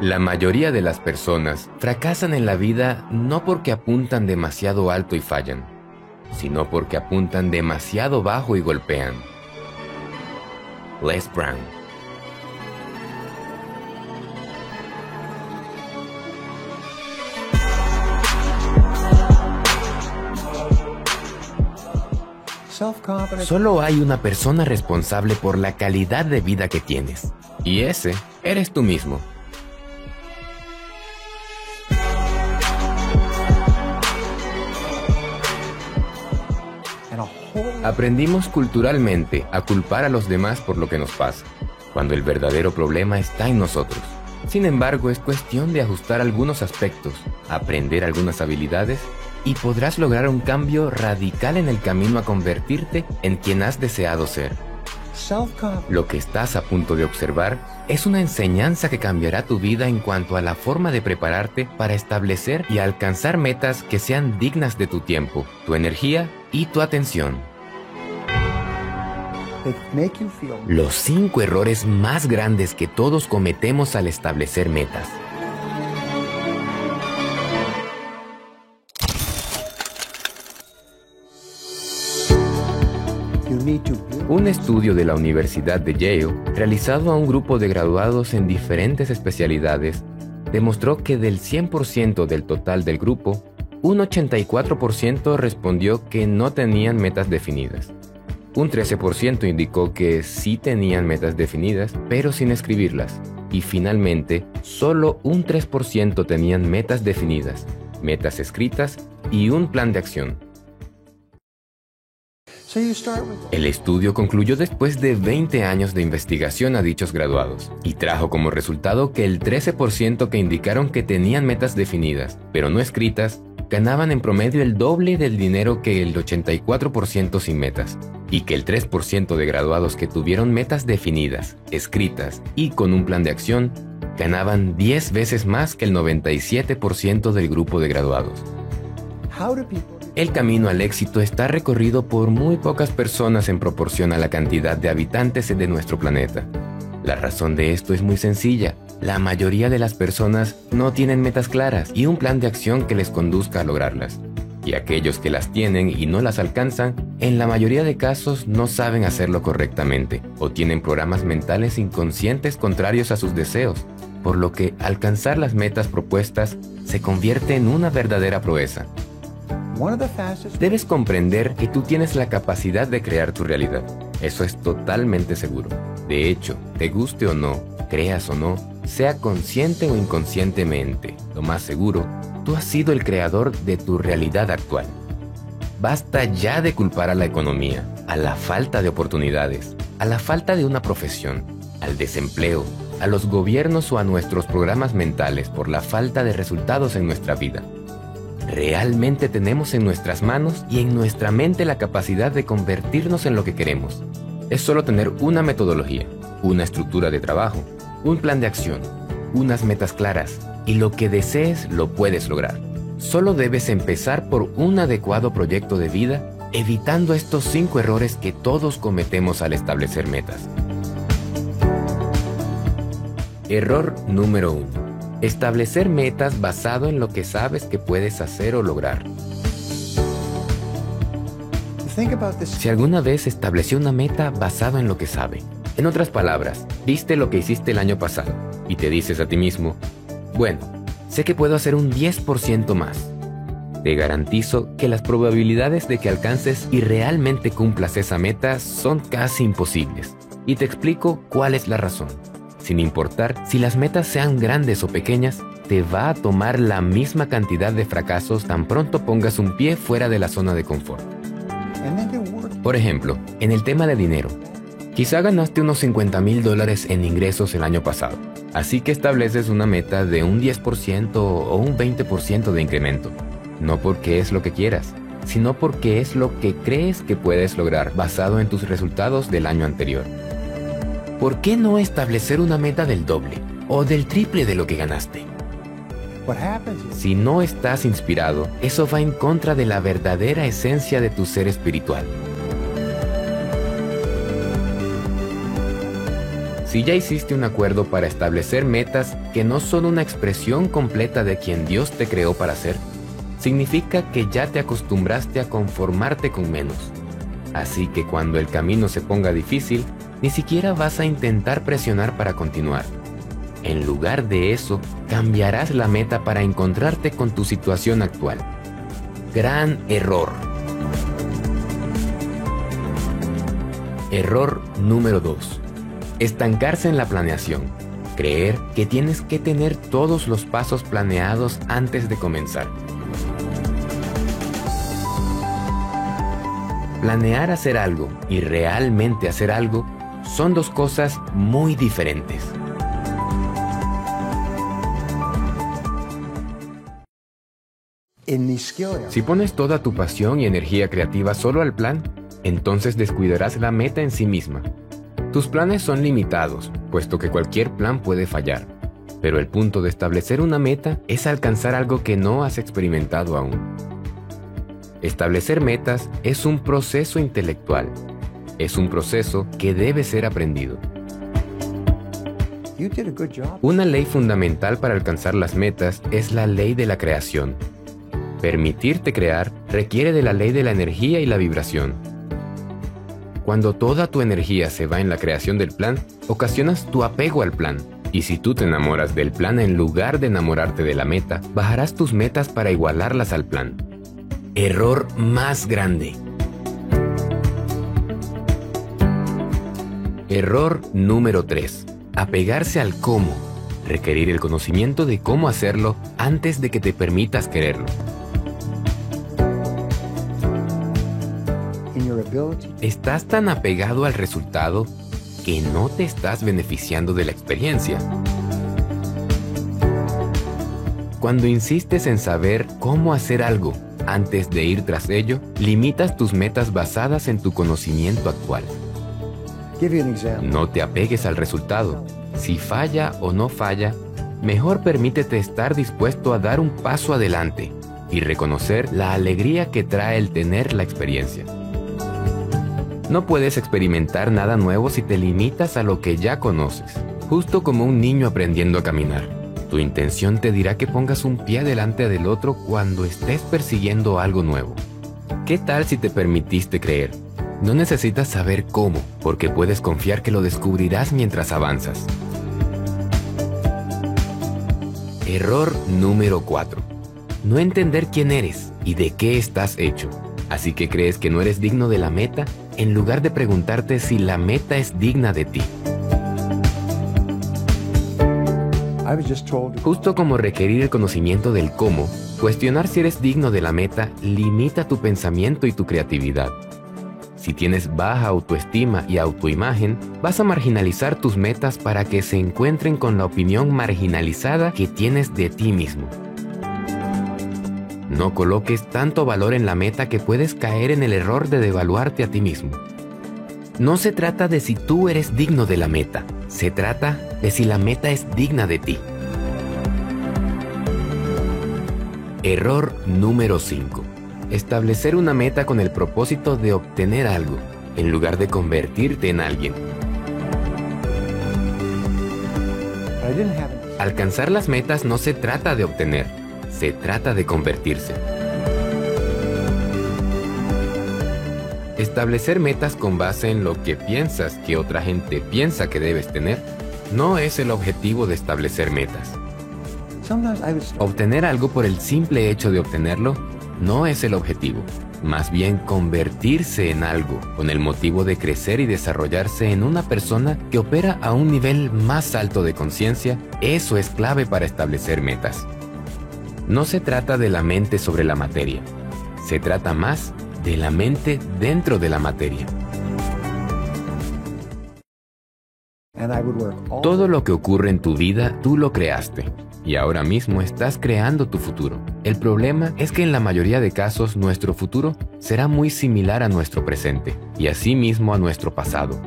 La mayoría de las personas fracasan en la vida no porque apuntan demasiado alto y fallan, sino porque apuntan demasiado bajo y golpean. Les Brown Solo hay una persona responsable por la calidad de vida que tienes. Y ese eres tú mismo. Aprendimos culturalmente a culpar a los demás por lo que nos pasa, cuando el verdadero problema está en nosotros. Sin embargo, es cuestión de ajustar algunos aspectos, aprender algunas habilidades y podrás lograr un cambio radical en el camino a convertirte en quien has deseado ser. Lo que estás a punto de observar es una enseñanza que cambiará tu vida en cuanto a la forma de prepararte para establecer y alcanzar metas que sean dignas de tu tiempo, tu energía y tu atención. Los cinco errores más grandes que todos cometemos al establecer metas. Un estudio de la Universidad de Yale, realizado a un grupo de graduados en diferentes especialidades, demostró que del 100% del total del grupo, un 84% respondió que no tenían metas definidas. Un 13% indicó que sí tenían metas definidas, pero sin escribirlas. Y finalmente, solo un 3% tenían metas definidas, metas escritas y un plan de acción. El estudio concluyó después de 20 años de investigación a dichos graduados y trajo como resultado que el 13% que indicaron que tenían metas definidas, pero no escritas, ganaban en promedio el doble del dinero que el 84% sin metas, y que el 3% de graduados que tuvieron metas definidas, escritas y con un plan de acción, ganaban 10 veces más que el 97% del grupo de graduados. El camino al éxito está recorrido por muy pocas personas en proporción a la cantidad de habitantes de nuestro planeta. La razón de esto es muy sencilla. La mayoría de las personas no tienen metas claras y un plan de acción que les conduzca a lograrlas. Y aquellos que las tienen y no las alcanzan, en la mayoría de casos no saben hacerlo correctamente o tienen programas mentales inconscientes contrarios a sus deseos, por lo que alcanzar las metas propuestas se convierte en una verdadera proeza. Debes comprender que tú tienes la capacidad de crear tu realidad. Eso es totalmente seguro. De hecho, te guste o no, creas o no, sea consciente o inconscientemente, lo más seguro, tú has sido el creador de tu realidad actual. Basta ya de culpar a la economía, a la falta de oportunidades, a la falta de una profesión, al desempleo, a los gobiernos o a nuestros programas mentales por la falta de resultados en nuestra vida. Realmente tenemos en nuestras manos y en nuestra mente la capacidad de convertirnos en lo que queremos. Es solo tener una metodología, una estructura de trabajo, un plan de acción, unas metas claras y lo que desees lo puedes lograr. Solo debes empezar por un adecuado proyecto de vida, evitando estos cinco errores que todos cometemos al establecer metas. Error número 1 Establecer metas basado en lo que sabes que puedes hacer o lograr. Si alguna vez estableció una meta basado en lo que sabe. En otras palabras, viste lo que hiciste el año pasado y te dices a ti mismo, bueno, sé que puedo hacer un 10% más. Te garantizo que las probabilidades de que alcances y realmente cumplas esa meta son casi imposibles. Y te explico cuál es la razón sin importar si las metas sean grandes o pequeñas, te va a tomar la misma cantidad de fracasos tan pronto pongas un pie fuera de la zona de confort. Por ejemplo, en el tema de dinero, quizá ganaste unos 50 mil dólares en ingresos el año pasado, así que estableces una meta de un 10% o un 20% de incremento, no porque es lo que quieras, sino porque es lo que crees que puedes lograr basado en tus resultados del año anterior. ¿por qué no establecer una meta del doble o del triple de lo que ganaste? Si no estás inspirado, eso va en contra de la verdadera esencia de tu ser espiritual. Si ya hiciste un acuerdo para establecer metas que no son una expresión completa de quien Dios te creó para ser, significa que ya te acostumbraste a conformarte con menos. Así que cuando el camino se ponga difícil, ni siquiera vas a intentar presionar para continuar. En lugar de eso, cambiarás la meta para encontrarte con tu situación actual. Gran error. Error número 2. Estancarse en la planeación. Creer que tienes que tener todos los pasos planeados antes de comenzar. Planear hacer algo y realmente hacer algo son dos cosas muy diferentes. Si pones toda tu pasión y energía creativa solo al plan, entonces descuidarás la meta en sí misma. Tus planes son limitados, puesto que cualquier plan puede fallar. Pero el punto de establecer una meta es alcanzar algo que no has experimentado aún. Establecer metas es un proceso intelectual. Es un proceso que debe ser aprendido. Una ley fundamental para alcanzar las metas es la ley de la creación. Permitirte crear requiere de la ley de la energía y la vibración. Cuando toda tu energía se va en la creación del plan, ocasionas tu apego al plan. Y si tú te enamoras del plan en lugar de enamorarte de la meta, bajarás tus metas para igualarlas al plan. Error más grande. Error número 3. Apegarse al cómo. Requerir el conocimiento de cómo hacerlo antes de que te permitas quererlo. Estás tan apegado al resultado que no te estás beneficiando de la experiencia. Cuando insistes en saber cómo hacer algo antes de ir tras ello, limitas tus metas basadas en tu conocimiento actual. No te apegues al resultado. Si falla o no falla, mejor permítete estar dispuesto a dar un paso adelante y reconocer la alegría que trae el tener la experiencia. No puedes experimentar nada nuevo si te limitas a lo que ya conoces, justo como un niño aprendiendo a caminar. Tu intención te dirá que pongas un pie delante del otro cuando estés persiguiendo algo nuevo. ¿Qué tal si te permitiste creer? No necesitas saber cómo, porque puedes confiar que lo descubrirás mientras avanzas. Error número 4. No entender quién eres y de qué estás hecho. Así que crees que no eres digno de la meta en lugar de preguntarte si la meta es digna de ti. Justo como requerir el conocimiento del cómo, cuestionar si eres digno de la meta limita tu pensamiento y tu creatividad. Si tienes baja autoestima y autoimagen, vas a marginalizar tus metas para que se encuentren con la opinión marginalizada que tienes de ti mismo. No coloques tanto valor en la meta que puedes caer en el error de devaluarte a ti mismo. No se trata de si tú eres digno de la meta, se trata de si la meta es digna de ti. Error número 5. Establecer una meta con el propósito de obtener algo, en lugar de convertirte en alguien. Alcanzar las metas no se trata de obtener, se trata de convertirse. Establecer metas con base en lo que piensas que otra gente piensa que debes tener no es el objetivo de establecer metas. Obtener algo por el simple hecho de obtenerlo no es el objetivo. Más bien convertirse en algo con el motivo de crecer y desarrollarse en una persona que opera a un nivel más alto de conciencia, eso es clave para establecer metas. No se trata de la mente sobre la materia, se trata más de la mente dentro de la materia. Todo lo que ocurre en tu vida, tú lo creaste. Y ahora mismo estás creando tu futuro. El problema es que en la mayoría de casos nuestro futuro será muy similar a nuestro presente y asimismo a nuestro pasado.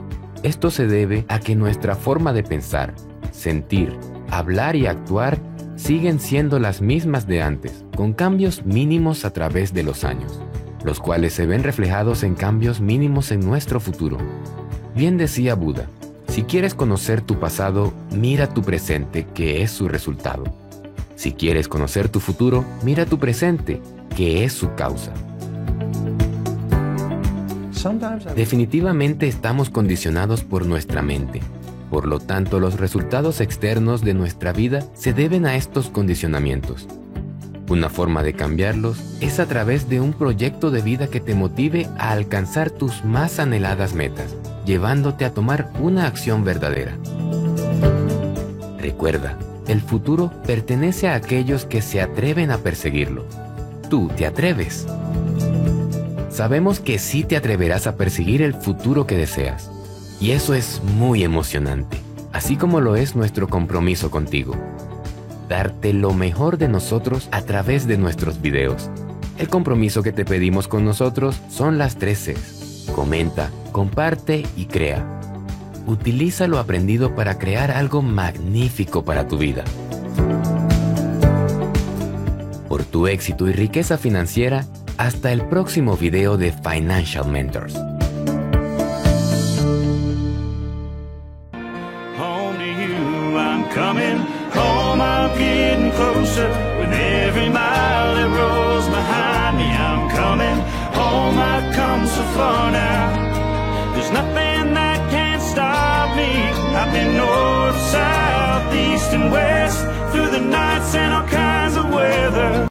Esto se debe a que nuestra forma de pensar, sentir, hablar y actuar siguen siendo las mismas de antes, con cambios mínimos a través de los años, los cuales se ven reflejados en cambios mínimos en nuestro futuro. Bien decía Buda, Si quieres conocer tu pasado, mira tu presente, que es su resultado. Si quieres conocer tu futuro, mira tu presente, que es su causa. Definitivamente estamos condicionados por nuestra mente. Por lo tanto, los resultados externos de nuestra vida se deben a estos condicionamientos. Una forma de cambiarlos es a través de un proyecto de vida que te motive a alcanzar tus más anheladas metas, llevándote a tomar una acción verdadera. Recuerda, el futuro pertenece a aquellos que se atreven a perseguirlo. Tú te atreves. Sabemos que sí te atreverás a perseguir el futuro que deseas. Y eso es muy emocionante, así como lo es nuestro compromiso contigo. Darte lo mejor de nosotros a través de nuestros videos. El compromiso que te pedimos con nosotros son las tres Cs. Comenta, comparte y crea. Utiliza lo aprendido para crear algo magnífico para tu vida. Por tu éxito y riqueza financiera, hasta el próximo video de Financial Mentors. Coming home, I'm getting closer. With every mile that rolls behind me, I'm coming home, I've come so far now. There's nothing that can stop me. I've been north, south, east, and west, through the nights and all kinds of weather.